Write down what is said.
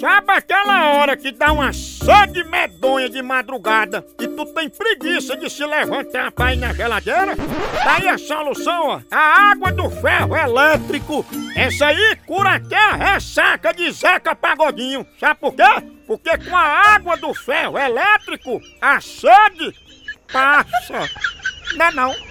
Sabe aquela hora que dá uma sede medonha de madrugada e tu tem preguiça de se levantar pra ir na geladeira? Daí a solução, ó, a água do ferro elétrico. Essa aí cura até a ressaca de Zeca Pagodinho. Sabe por quê? Porque com a água do ferro elétrico, a sede passa. Não é não?